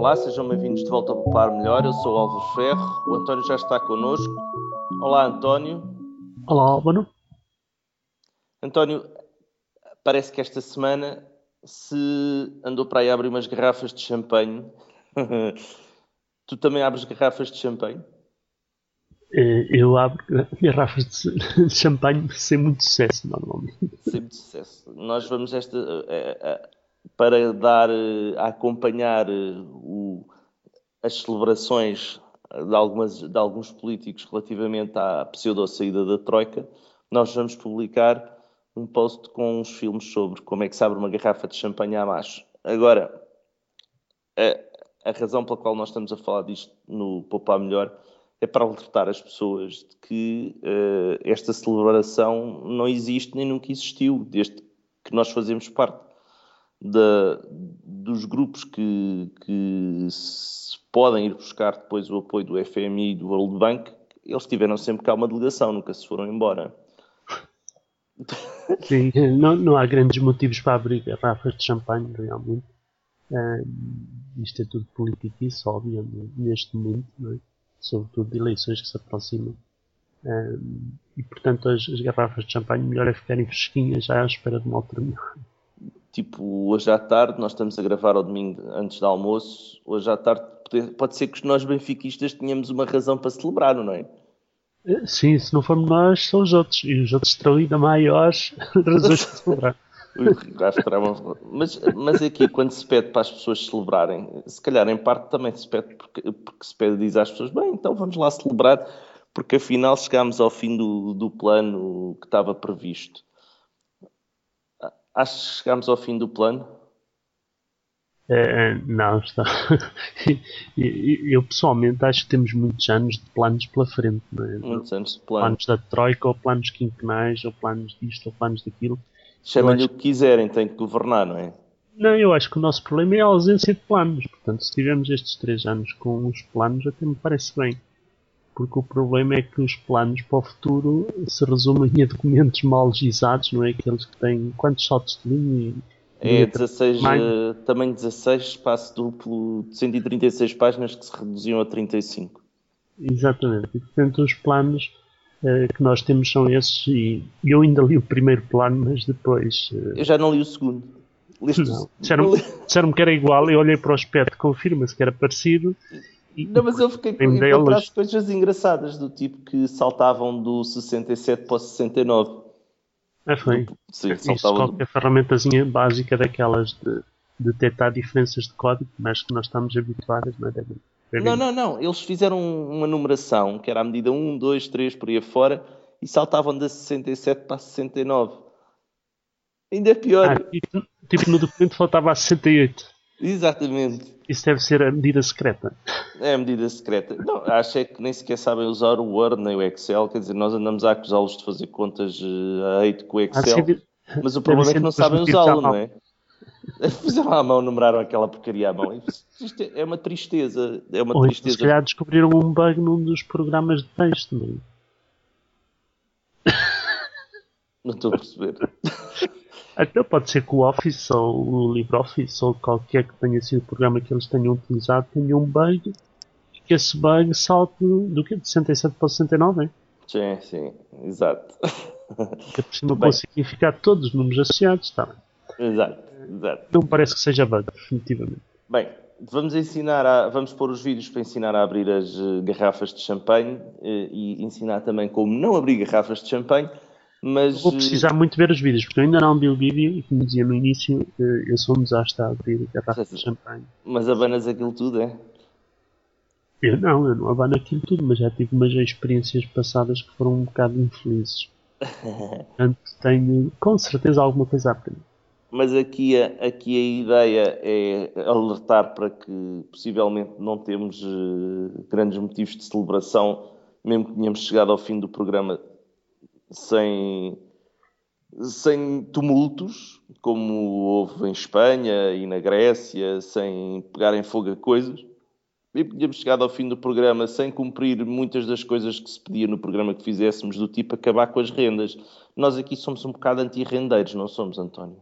Olá, sejam bem-vindos de volta ao Popular Melhor. Eu sou o Álvaro Ferro, o António já está connosco. Olá, António. Olá, Álvaro. António, parece que esta semana se andou para aí abrir umas garrafas de champanhe. tu também abres garrafas de champanhe? Eh, eu abro garrafas de champanhe sem muito sucesso, normalmente. Sem muito sucesso. Nós vamos esta. Eh, eh, para dar a acompanhar o, as celebrações de, algumas, de alguns políticos relativamente à pseudo-saída da Troika, nós vamos publicar um post com uns filmes sobre como é que se abre uma garrafa de champanhe à macho. Agora, a, a razão pela qual nós estamos a falar disto no Poupar Melhor é para alertar as pessoas de que uh, esta celebração não existe nem nunca existiu, desde que nós fazemos parte da, dos grupos que, que podem ir buscar depois o apoio do FMI e do World Bank, eles tiveram sempre cá uma delegação, nunca se foram embora. Sim, não, não há grandes motivos para abrir garrafas de champanhe, realmente. Um, isto é tudo politiquice, óbvio, neste momento, é? sobretudo de eleições que se aproximam. Um, e portanto, as, as, garrafas de champanhe melhor é ficarem fresquinhas já à espera de uma melhor. Tipo, hoje à tarde, nós estamos a gravar ao domingo antes do almoço. Hoje à tarde, pode, ser que nós benfiquistas tenhamos uma razão para celebrar, não é? Eh, sim, se não formos nós, são os outros. E os outros terão ainda maiores razões para celebrar. mas, mas aqui, quando se pede para as pessoas celebrarem, se calhar em parte também se pede porque, porque se pede diz às pessoas: bem, então vamos lá celebrar, porque afinal chegámos ao fim do, do plano que estava previsto. Acho que chegámos ao fim do plano? É, não, está. Eu pessoalmente acho que temos muitos anos de planos pela frente. É? Muitos anos de plano. Planos da Troika, ou planos quinquenais, ou planos disto, ou planos daquilo. Chamem-lhe o que quiserem, tem que governar, não é? Não, eu acho que o nosso problema é a ausência de planos. Portanto, se tivermos estes três anos com os planos, até me parece bem. Porque o problema é que os planos para o futuro se resumem a documentos mal legislados, não é? Aqueles que têm quantos saltos de linha é 16, uh, tamanho 16, espaço duplo de 136 páginas que se reduziam a 35. Exatamente. E, portanto, os planos uh, que nós temos são esses. E eu ainda li o primeiro plano, mas depois. Uh, eu já não li o segundo. Disseram-me disseram que era igual. Eu olhei para o aspecto, confirma-se que era parecido. Não, mas eu fiquei com encontrar coisas engraçadas, do tipo que saltavam do 67 para o 69. É, foi. Sim, Isso, qualquer ferramentazinha básica daquelas de, de detectar diferenças de código, mas que nós estamos habituados, não é? Não, não, não. Eles fizeram uma numeração que era a medida 1, 2, 3 por aí afora e saltavam da 67 para a 69. Ainda é pior. Ah, tipo, tipo no documento faltava a 68. Exatamente. Isso deve ser a medida secreta. É a medida secreta. Não, acho é que nem sequer sabem usar o Word nem o Excel. Quer dizer, nós andamos a acusá-los de fazer contas uh, a hate com o Excel. Ah, mas o problema é que não sabem usá-lo, não é? Fizeram à mão, numeraram aquela porcaria à mão. Isto é uma tristeza. É uma Ou tristeza. Se calhar descobriram um bug num dos programas de texto, não é? Não estou a perceber. Até pode ser que o Office ou o LibreOffice ou qualquer que tenha sido o programa que eles tenham utilizado tenha um bug e que esse bug salte do que? De 67 para 69, hein? Sim, sim, exato. Que por cima conseguir ficar todos os números associados, está bem. Exato, exato. Não parece que seja bug, definitivamente. Bem, vamos ensinar a, vamos pôr os vídeos para ensinar a abrir as uh, garrafas de champanhe uh, e ensinar também como não abrir garrafas de champanhe. Mas... Vou precisar muito ver os vídeos, porque eu ainda não vi o vídeo e, como dizia no início, eh, eu sou um desastre a abrir garrafas de champanhe. Mas abanas aquilo tudo, é? Eu não, eu não abano aquilo tudo, mas já tive umas experiências passadas que foram um bocado infelizes. Portanto, tenho com certeza alguma coisa a aprender. Mas aqui a, aqui a ideia é alertar para que possivelmente não temos uh, grandes motivos de celebração, mesmo que tenhamos chegado ao fim do programa sem, sem tumultos, como houve em Espanha e na Grécia, sem pegarem fogo a coisas. E tínhamos chegado ao fim do programa sem cumprir muitas das coisas que se pedia no programa que fizéssemos, do tipo acabar com as rendas. Nós aqui somos um bocado anti-rendeiros, não somos, António?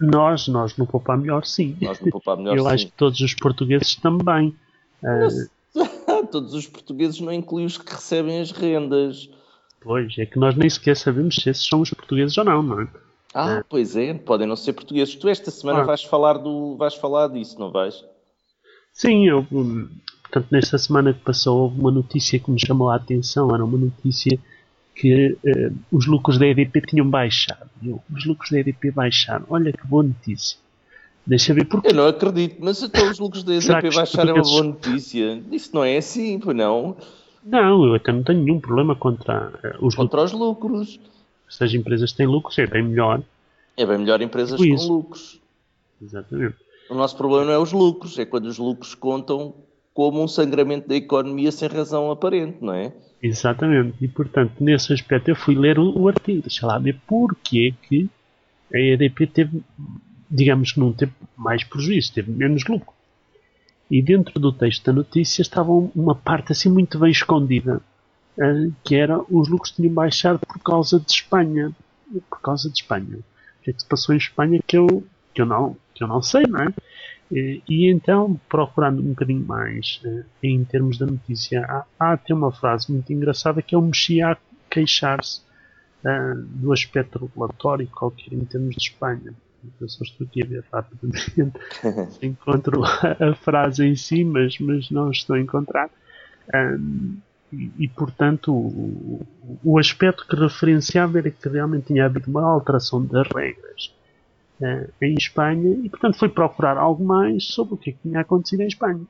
Nós, nós no Poupar Melhor, sim. Nós no Poupar Melhor, Eu sim. acho que todos os portugueses também. Uh, todos os portugueses não incluem os que recebem as rendas. Pois, é que nós nem sequer sabemos se esses são os portugueses ou não, não é? Ah, é. pois é, podem não ser portugueses. Tu esta semana ah. vais falar do, vais falar disso, não vais? Sim, eu, portanto, nesta semana que passou houve uma notícia que me chamou a atenção, era uma notícia que uh, os lucros da EDP tinham baixado. Eu, os lucros da EDP baixaram. Olha que boa notícia. Deixa ver porque. Eu não acredito, mas até os lucros da EDP baixaram é uma boa notícia. Isso não é assim, pois não? Não, eu até não tenho nenhum problema contra uh, os contra lucros. os lucros. Se as empresas têm lucros, é bem melhor. É bem melhor empresas com isso. lucros. Exatamente. O nosso problema não é os lucros, é quando os lucros contam como um sangramento da economia sem razão aparente, não é? Exatamente. E portanto, nesse aspecto, eu fui ler o, o artigo, deixa lá ver porquê que a EDP teve, digamos que não teve mais prejuízo, teve menos lucro. E dentro do texto da notícia estava uma parte assim muito bem escondida, eh, que era os lucros tinham baixado por causa de Espanha. Por causa de Espanha. O que é que se passou em Espanha que eu, que eu, não, que eu não sei, não é? E, e então, procurando um bocadinho mais uh, em termos da notícia, há, há até uma frase muito engraçada que é o Mexia a queixar-se uh, do aspecto regulatório qualquer em termos de Espanha. Eu só estou aqui a ver rapidamente se encontro a, frase em si, mas, mas não estou a encontrar. Um, e, e, portanto, o, o aspecto que referenciava era que realmente tinha havido uma alteração das regras uh, em Espanha e, portanto, foi procurar algo mais sobre o que, é que tinha acontecido em Espanha.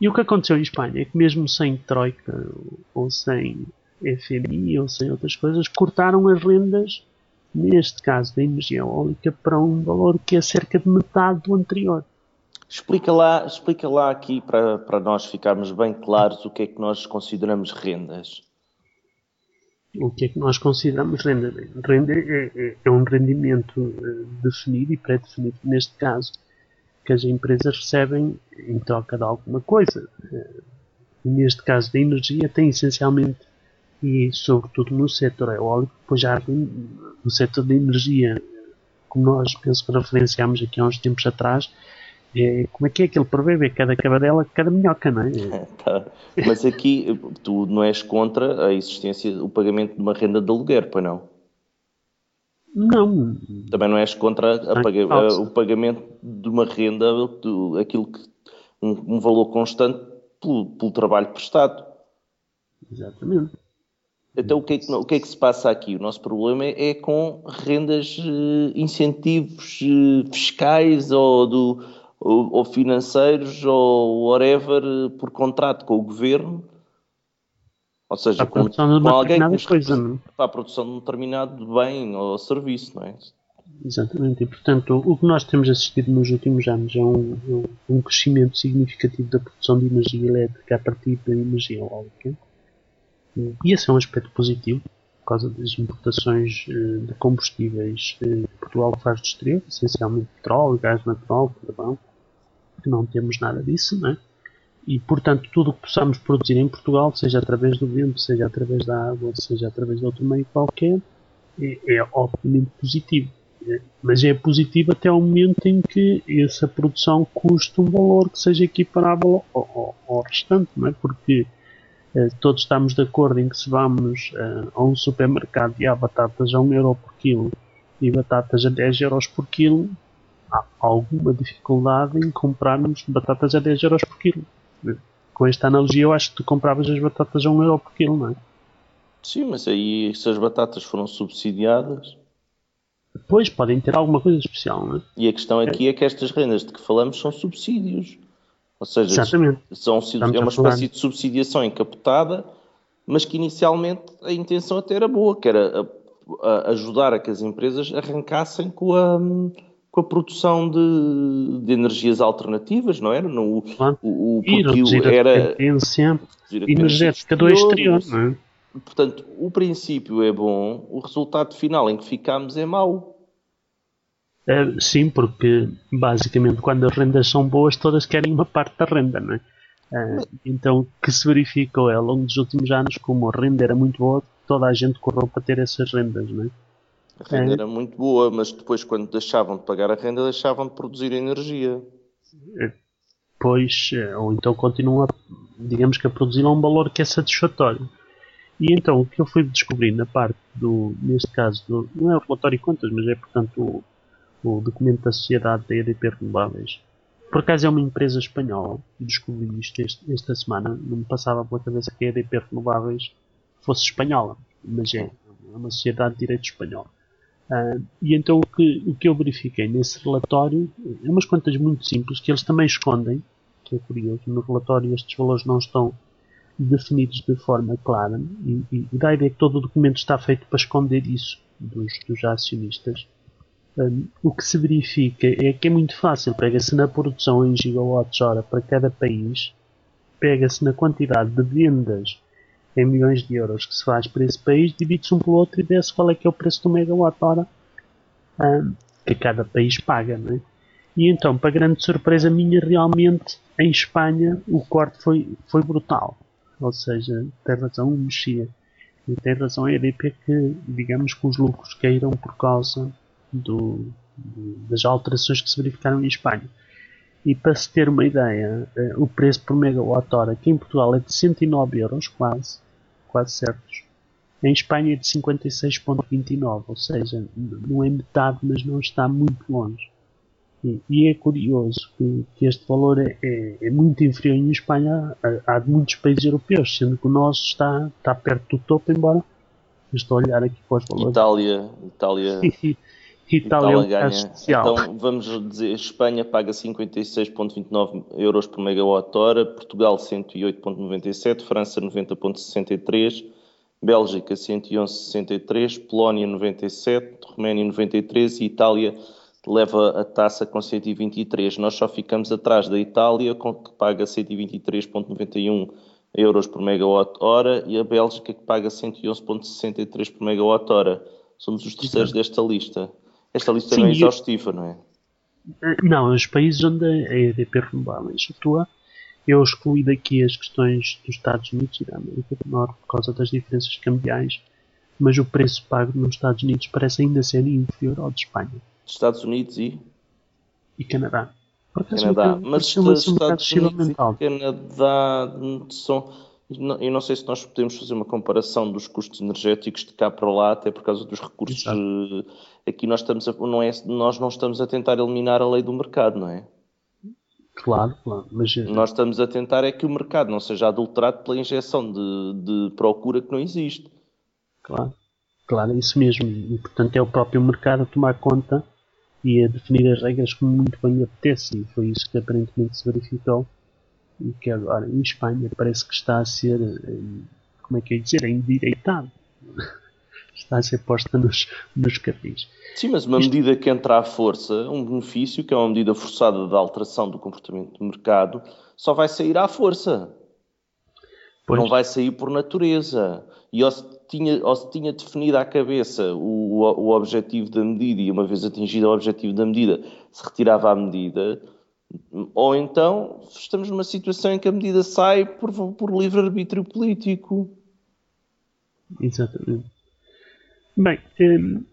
E o que aconteceu em Espanha é que, mesmo sem Troika ou sem FMI ou sem outras coisas, cortaram as rendas, neste caso da energia eólica, para um valor que é cerca de metade do anterior. Explica lá, explica lá aqui para, para nós ficarmos bem claros o que é que nós consideramos rendas o que é que nós consideramos renda? Renda é, é, é um rendimento eh, definido e pré-definido, neste caso, que as empresas recebem em troca de alguma coisa. Eh, neste caso da energia, tem essencialmente, e sobretudo no setor eólico, pois já no setor da energia, como nós penso que referenciámos aqui há uns tempos atrás, é, como é que é que ele prevê? É cada cabadela, cada minhoca, não é? tá. Mas aqui tu não és contra a existência, o pagamento de uma renda de aluguer, pois não? Não. Também não és contra paga, a, o pagamento de uma renda, do, aquilo que um, um valor constante pelo, pelo, trabalho prestado. Exatamente. Então o que, é que, o que, é que, se passa aqui? O nosso problema é, com rendas, uh, incentivos uh, fiscais ou do ou, ou financeiros ou whatever por contrato com o governo, ou seja, com, com alguém que nos coisa, não? É? para a produção de um determinado bem ou serviço, não é? Exatamente, e portanto o que nós temos assistido nos últimos anos é um, um crescimento significativo da produção de energia elétrica a partir da energia eólica. E esse é um aspecto positivo, por causa das importações eh, de combustíveis eh, que Portugal faz do exterior, essencialmente petróleo, gás natural, carvão não temos nada disso, né? E, portanto, tudo o que possamos produzir em Portugal, seja através do vento, seja através da água, seja através de outro meio qualquer, é, é obviamente positivo. Né? Mas é positivo até ao momento em que essa produção custa um valor que seja equiparável ao, ao, ao restante, não é? Porque todos estamos de acordo em que se vamos eh, a um supermercado e há batatas a 1 euro por quilo e batatas a 10 euros por quilo, há alguma dificuldade em comprarmos batatas a 10 euros por quilo. Com esta analogia, eu acho que tu compravas as batatas a 1 euro por quilo, não é? Sim, mas aí se as batatas foram subsidiadas. Pois, podem ter alguma coisa especial, não é? E a questão aqui é, é que estas rendas de que falamos são subsídios. Ou seja, são, é uma espécie de subsidiação encapotada, mas que inicialmente a intenção até era boa, que era a, a ajudar a que as empresas arrancassem com a com a produção de, de energias alternativas, não era? No, claro. o, o, era, a dependência energética do exterior, não é? Portanto, o princípio é bom, o resultado final em que ficamos é mau. É, sim, porque basicamente quando as rendas são boas, todas querem uma parte da renda, não é? é então, que se verificou é, ao longo dos últimos anos, como a renda era muito boa, toda a gente correu para ter essas rendas, não é? A renda é. era muito boa, mas depois, quando deixavam de pagar a renda, deixavam de produzir energia. Pois, ou então continuam, a, digamos que a produzir a um valor que é satisfatório. E então, o que eu fui descobrir na parte do, neste caso, do, não é o relatório de contas, mas é, portanto, o, documento da Sociedade da EDP Renováveis. Por acaso é uma empresa espanhola, descobri isto este, esta semana, não me passava pela cabeça que a EDP Renováveis fosse espanhola, mas é, é uma sociedade de direito espanhol. Uh, e então o que, o que eu verifiquei nesse relatório é umas contas muito simples que eles também escondem, que é curioso, no relatório estes valores não estão definidos de forma clara e, e, e dá a ideia que todo o documento está feito para esconder isso dos, dos acionistas. O que se verifica é que é muito fácil, pega-se na produção em gigawatts-hora para cada país, pega-se na quantidade de vendas em milhões de euros que se faz para esse país, divide-se um pelo outro e vê-se qual é que é o preço do megawatt-hora um, que cada país paga. Não é? E então, para grande surpresa minha, realmente em Espanha o corte foi, foi brutal. Ou seja, tem razão o Mexia. E tem razão a EDP que, digamos que os lucros caíram por causa do, das alterações que se verificaram em Espanha. E para se ter uma ideia, eh, o preço por megawatt-hora aqui em Portugal é de 109 euros, quase, quase certos. Em Espanha é de 56,29, ou seja, não é metade, mas não está muito longe. E, e é curioso que, que este valor é, é, é, muito inferior em Espanha a, a, de muitos países europeus, sendo que o nosso está, está perto do topo, embora estou a olhar aqui para os valores. Itália, Itália, Itália, Itália. Especial. Então vamos dizer, Espanha paga 56,29 euros por megawatt-hora, Portugal 108,97, França 90,63, Bélgica 111,63, Polónia 97, Roménia 93 e Itália leva a taça com 123. Nós só ficamos atrás da Itália, que paga 123,91 euros por megawatt-hora, e a Bélgica, que paga 111,63 por megawatt-hora. Somos os terceiros desta lista. Esta lista Sim, não é exaustiva, não é? Não, os países onde a EDP renováveis atua, eu excluí daqui as questões dos Estados Unidos e da América do Norte por causa das diferenças cambiais, mas o preço pago nos Estados Unidos parece ainda ser inferior ao de Espanha. Estados Unidos e? E Canadá. Canadá. Mas Estados Unidos e Canadá são. Eu não sei se nós podemos fazer uma comparação dos custos energéticos de cá para lá, até por causa dos recursos. Exato. Aqui nós, estamos a, não é, nós não estamos a tentar eliminar a lei do mercado, não é? Claro, claro. Mas... Nós estamos a tentar é que o mercado não seja adulterado pela injeção de, de procura que não existe. Claro, claro, isso mesmo. E portanto é o próprio mercado a tomar conta e a definir as regras como muito bem apetece. E foi isso que aparentemente se verificou e que agora em Espanha parece que está a ser, como é que é dizer, endireitado. está a ser posta nos, nos carris. Sim, mas uma Isto... medida que entra à força, um benefício, que é uma medida forçada de alteração do comportamento do mercado, só vai sair à força. Pois. Não vai sair por natureza. E ou se tinha, ou se tinha definido à cabeça o, o, o objetivo da medida e uma vez atingido o objetivo da medida se retirava a medida, ou então estamos numa situação em que a medida sai por, por livre-arbítrio político. Exatamente. Bem, hum,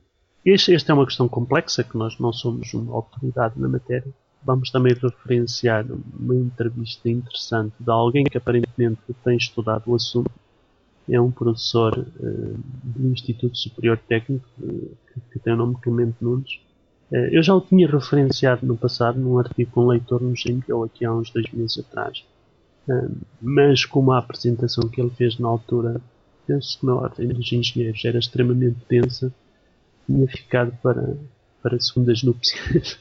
este, esta é uma questão complexa que nós não somos uma autoridade na matéria. Vamos também referenciar uma entrevista interessante de alguém que aparentemente tem estudado o assunto. É um professor uh, do Instituto Superior Técnico, uh, que, que, tem o nome Clemente Nunes. Uh, eu já o tinha referenciado no passado num artigo que um leitor nos enviou aqui há uns dois meses atrás. mas como a apresentação que ele fez na altura, penso que na ordem dos engenheiros era extremamente densa, tinha ficado para, para segundas núpcias.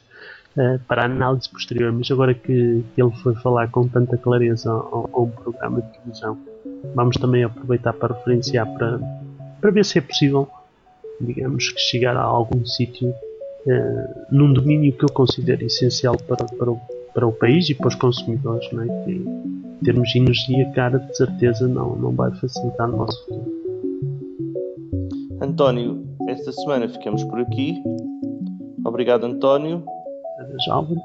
uh, para análise posterior, mas agora que, ele foi falar com tanta clareza a, a, um programa de televisão, vamos também aproveitar para referenciar para, para ver se é possível, digamos, que chegar a algum sítio uh, num domínio que eu considero essencial para, para, o, para o país e para os consumidores, não é? que em termos energia cara, de certeza não, não vai facilitar o nosso futuro. António, esta semana ficamos por aqui. Obrigado, António jovem